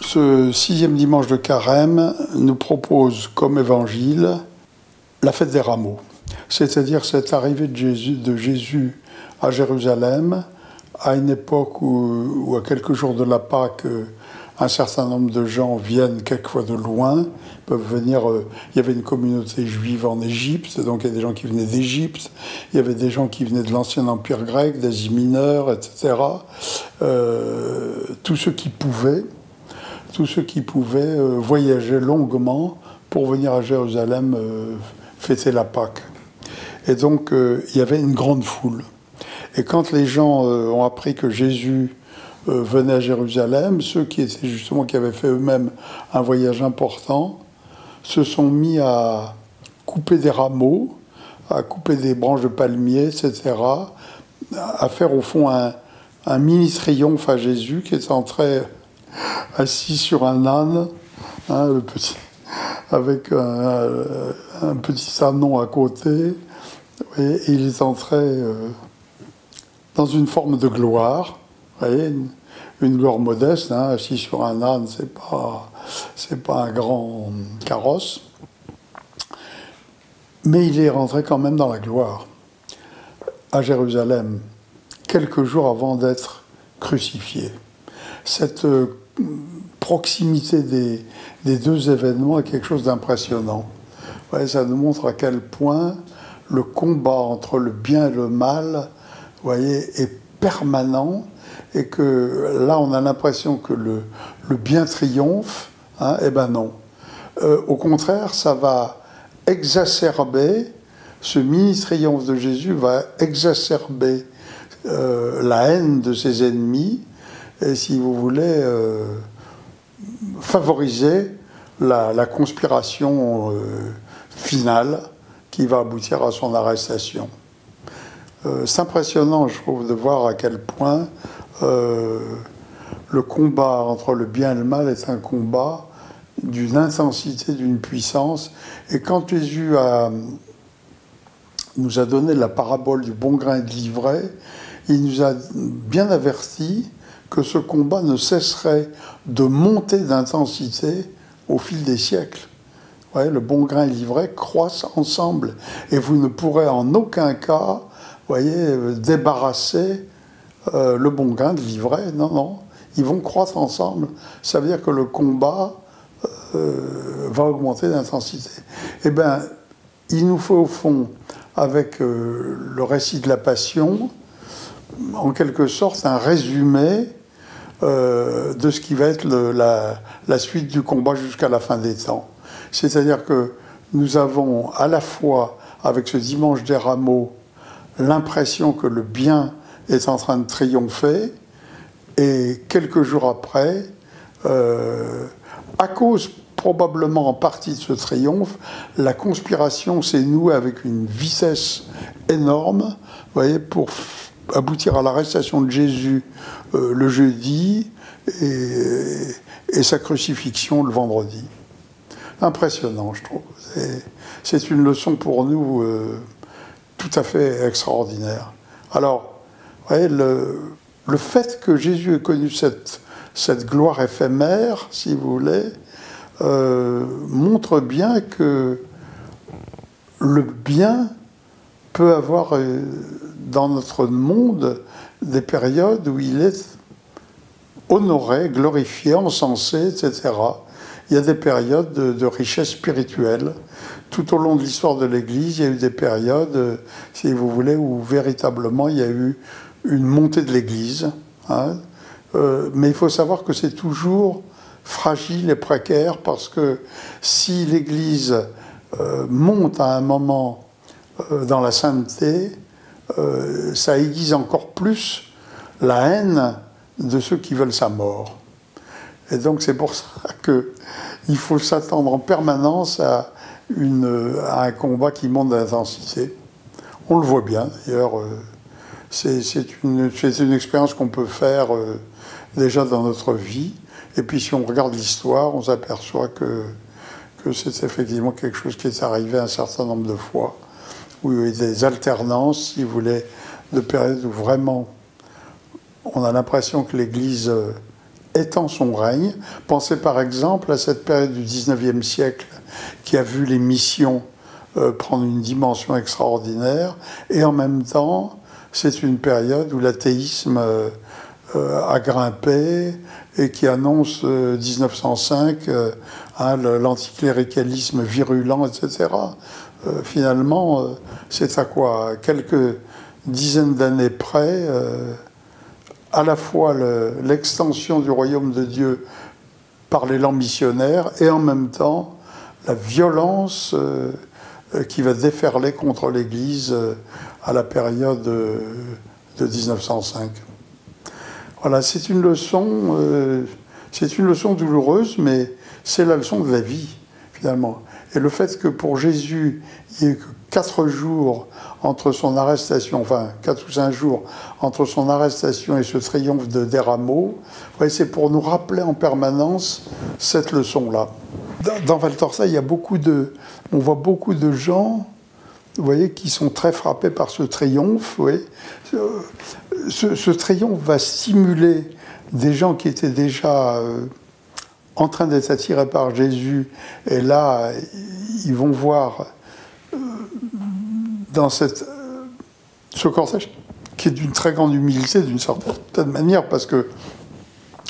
Ce sixième dimanche de carême nous propose comme évangile la fête des rameaux, c'est-à-dire cette arrivée de Jésus, à Jérusalem à une époque où, à quelques jours de la Pâque, un certain nombre de gens viennent quelquefois de loin, peuvent venir. Euh, il y avait une communauté juive en Égypte, donc il y a des gens qui venaient d'Égypte, il y avait des gens qui venaient de l'ancien empire grec, d'Asie mineure, etc. Euh, tous ceux qui pouvaient, tous ceux qui pouvaient euh, voyager longuement pour venir à Jérusalem fêter la Pâque. Et donc il y avait une grande foule. Et quand les gens ont appris que Jésus euh, venaient à Jérusalem, ceux qui étaient justement qui avaient fait eux-mêmes un voyage important, se sont mis à couper des rameaux, à couper des branches de palmiers, etc., à faire au fond un, mini triomphe à Jésus qui est entré assis sur un âne, hein, le petit, avec un, petit anon à côté, et, il est entré euh, dans une forme de gloire voyez, une, gloire modeste, hein, assis sur un âne, c'est pas, c'est pas un grand carrosse. Mais il est rentré quand même dans la gloire à Jérusalem, quelques jours avant d'être crucifié. Cette euh, proximité des, deux événements est quelque chose d'impressionnant. ça nous montre à quel point le combat entre le bien et le mal voyez, est permanent et que là on a l'impression que le, bien triomphe, hein, eh ben non. Euh, au contraire, ça va exacerber, ce mini-triomphe de Jésus va exacerber euh, la haine de ses ennemis et si vous voulez euh, favoriser la, conspiration finale qui va aboutir à son arrestation. C'est impressionnant, je trouve, de voir à quel point euh, le combat entre le bien et le mal est un combat d'une intensité, d'une puissance. Et quand Jésus nous a donné la parabole du bon grain de l'ivraie, il nous a bien averti que ce combat ne cesserait de monter d'intensité au fil des siècles. le bon grain et l'ivraie croissent ensemble et vous ne pourrez en aucun cas voyez, débarrasser euh, le bon gain de l'ivraie. Non, non. Ils vont croître ensemble. Ça veut dire que le combat euh, va augmenter d'intensité. Eh bien, il nous faut au fond, avec euh, le récit de la Passion, en quelque sorte un résumé de ce qui va être la, la, suite du combat jusqu'à la fin des temps. C'est-à-dire que nous avons à la fois, avec ce dimanche des rameaux, l'impression que le bien est en train de triompher. Et quelques jours après, euh, à cause probablement en partie de ce triomphe, la conspiration s'est nouée avec une vitesse énorme, voyez, pour aboutir à l'arrestation de Jésus euh, le jeudi et, sa crucifixion le vendredi. Impressionnant, je trouve. C'est une leçon pour nous euh, tout à fait extraordinaire. Alors, le, le, fait que Jésus ait connu cette, cette gloire éphémère, si vous voulez, euh, montre bien que le bien peut avoir dans notre monde des périodes où il est honoré, glorifié, encensé, etc. Il y a des périodes de, richesse spirituelle. Tout au long de l'histoire de l'Église, il y a eu des périodes, euh, si vous voulez, où véritablement il y a eu une montée de l'Église. Hein. Euh, mais il faut savoir que c'est toujours fragile et précaire parce que si l'Église euh, monte à un moment dans la sainteté, ça aiguise encore plus la haine de ceux qui veulent sa mort. Et donc c'est pour ça qu'il faut s'attendre en permanence à, un combat qui monte d'intensité. On le voit bien d'ailleurs c'est une, expérience qu'on peut faire euh, déjà dans notre vie. Et puis si on regarde l'histoire, on s'aperçoit que c'est effectivement quelque chose qui est arrivé un certain nombre de fois, où il y a eu des alternances, si vous voulez, de périodes où vraiment on a l'impression que l'Église euh, étend son règne. Pensez par exemple à cette période du 19e siècle qui a vu les missions euh, prendre une dimension extraordinaire, et en même temps, c'est une période où l'athéisme euh, euh, a grimpé et qui annonce 1905 hein, l'anticléricalisme virulent, etc. finalement, c'est à quoi? Quelques dizaines d'années près, à la fois l'extension du royaume de Dieu par l'élan missionnaire et en même temps la violence euh, qui va déferler contre l'Église euh, à la période de 1905. Voilà, c'est une leçon, euh, c'est une leçon douloureuse, mais c'est la leçon de la vie finalement. Et le fait que pour Jésus, il y ait que quatre jours entre son arrestation, enfin quatre ou cinq jours entre son arrestation et ce triomphe de Derameau, c'est pour nous rappeler en permanence cette leçon-là. Dans Val il y a beaucoup de, on voit beaucoup de gens, vous voyez, qui sont très frappés par ce triomphe. Ce, triomphe va stimuler des gens qui étaient déjà euh, en train d'être attirés par Jésus, et là, ils vont voir euh, dans euh, ce cortège qui est d'une très grande humilité, d'une certaine manière, parce que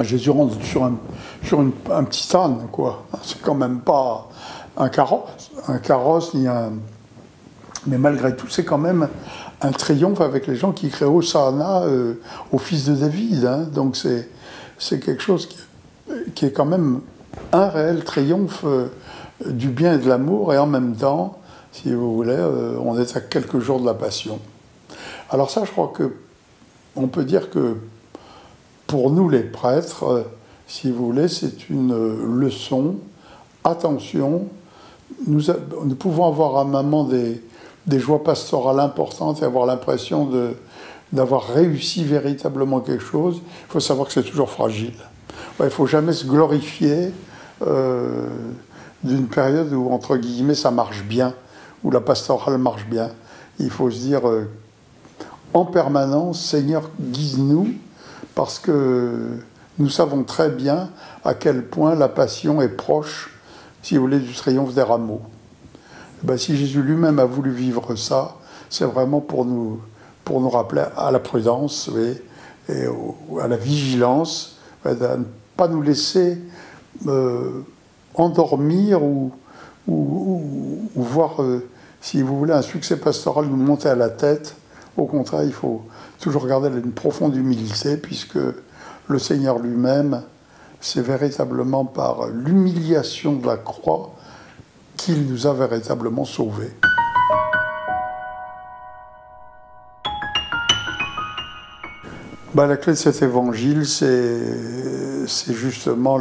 Jésus rentre sur un, sur un petit âne, quoi. C'est quand même pas un carrosse, un carrosse ni un. Mais malgré tout, c'est quand même un triomphe avec les gens qui créent Hosanna euh, au fils de David. Hein. Donc c'est, quelque chose qui, qui, est quand même un réel triomphe euh, du bien et de l'amour, et en même temps, si vous voulez, euh, on est à quelques jours de la Passion. Alors ça, je crois que on peut dire que pour nous les prêtres, si vous voulez, c'est une leçon. Attention, nous, nous, pouvons avoir à un moment des, des, joies pastorales importantes et avoir l'impression d'avoir réussi véritablement quelque chose. Il faut savoir que c'est toujours fragile. il ne faut jamais se glorifier euh, d'une période où, entre guillemets, ça marche bien, où la pastorale marche bien. Il faut se dire euh, en permanence, Seigneur, guide-nous, parce que nous savons très bien à quel point la passion est proche si vous voulez, du triomphe des rameaux. Eh ben, si Jésus lui-même a voulu vivre ça, c'est vraiment pour nous, pour nous rappeler à la prudence et à la vigilance, de ne pas nous laisser euh, endormir ou, ou, voir, euh, si vous voulez, un succès pastoral nous monter à la tête. Au contraire, il faut toujours garder une profonde humilité, puisque le Seigneur lui-même c'est véritablement par l'humiliation de la croix qu'il nous a véritablement sauvés. Bah, la clé de cet évangile, c'est justement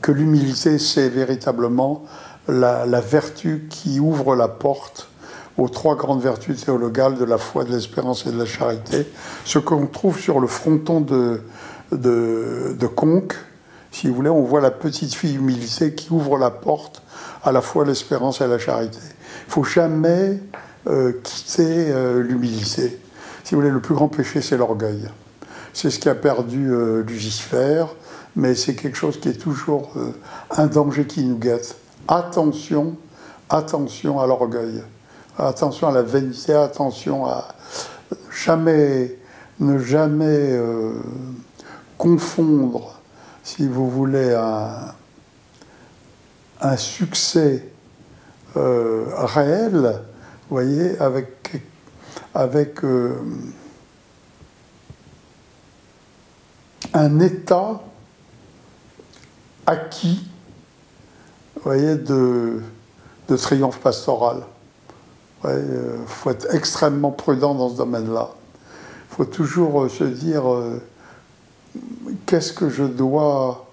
que l'humilité, c'est véritablement la, la, vertu qui ouvre la porte aux trois grandes vertus théologales de la foi, de l'espérance et de la charité. Ce qu'on trouve sur le fronton de, de, de Conques, si vous voulez, on voit la petite fille humilité qui ouvre la porte à la fois l'espérance et la charité. Il faut jamais euh, quitter euh, l'humilité. Si vous voulez, le plus grand péché, c'est l'orgueil. C'est ce qui a perdu euh, Lucifer, mais c'est quelque chose qui est toujours un danger qui nous guette. Attention, attention à l'orgueil, attention à la vanité, attention à jamais, ne jamais confondre si vous voulez, un, succès euh, réel, vous voyez, avec, avec euh, un état acquis, vous voyez, de, de triomphe pastoral. Il euh, faut être extrêmement prudent dans ce domaine-là. Il faut toujours se dire qu'est-ce que je dois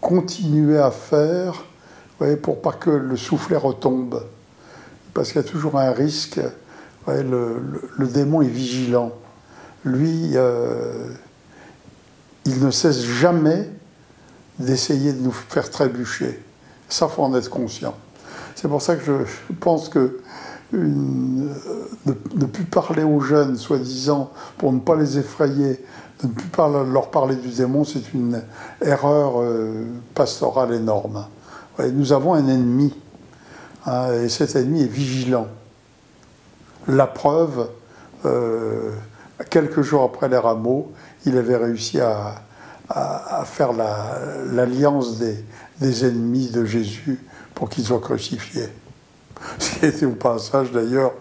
continuer à faire voyez, pour pas que le soufflet retombe. Parce qu'il y a toujours un risque. le, démon est vigilant. Lui, euh, il ne cesse jamais d'essayer de nous faire trébucher. Ça, faut en être conscient. C'est pour ça que je pense que de ne plus parler aux jeunes, soi-disant, pour ne pas les effrayer, ne plus leur parler du démon, c'est une erreur pastorale énorme. nous avons un ennemi, hein, et cet ennemi est vigilant. La preuve, quelques jours après les rameaux, il avait réussi à, faire l'alliance des, ennemis de Jésus pour qu'ils soient crucifiés. Ce qui était au passage d'ailleurs,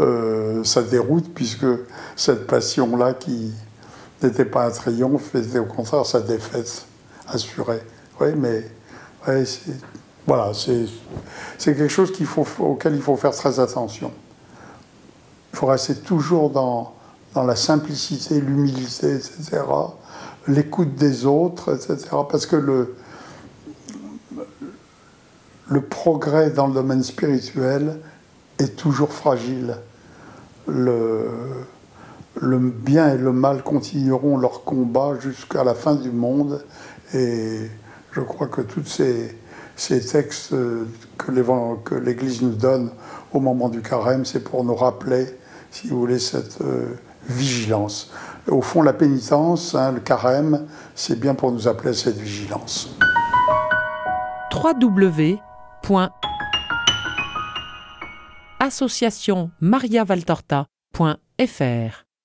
euh, ça déroute puisque cette passion-là qui n'était pas un triomphe, était au contraire sa défaite assurée. Oui, mais voilà, c'est quelque chose auquel il faut faire très attention. Il faut rester toujours dans, dans la simplicité, l'humilité, etc., l'écoute des autres, etc. Parce que le, le progrès dans le domaine spirituel est toujours fragile. Le, le bien et le mal continueront leur combat jusqu'à la fin du monde. Et je crois que tous ces, textes que l'Église nous donne au moment du carême, c'est pour nous rappeler, si vous voulez, cette, euh, vigilance. Au fond, la pénitence, hein, le carême, c'est bien pour nous appeler à cette vigilance. www.associationmariavaltorta.fr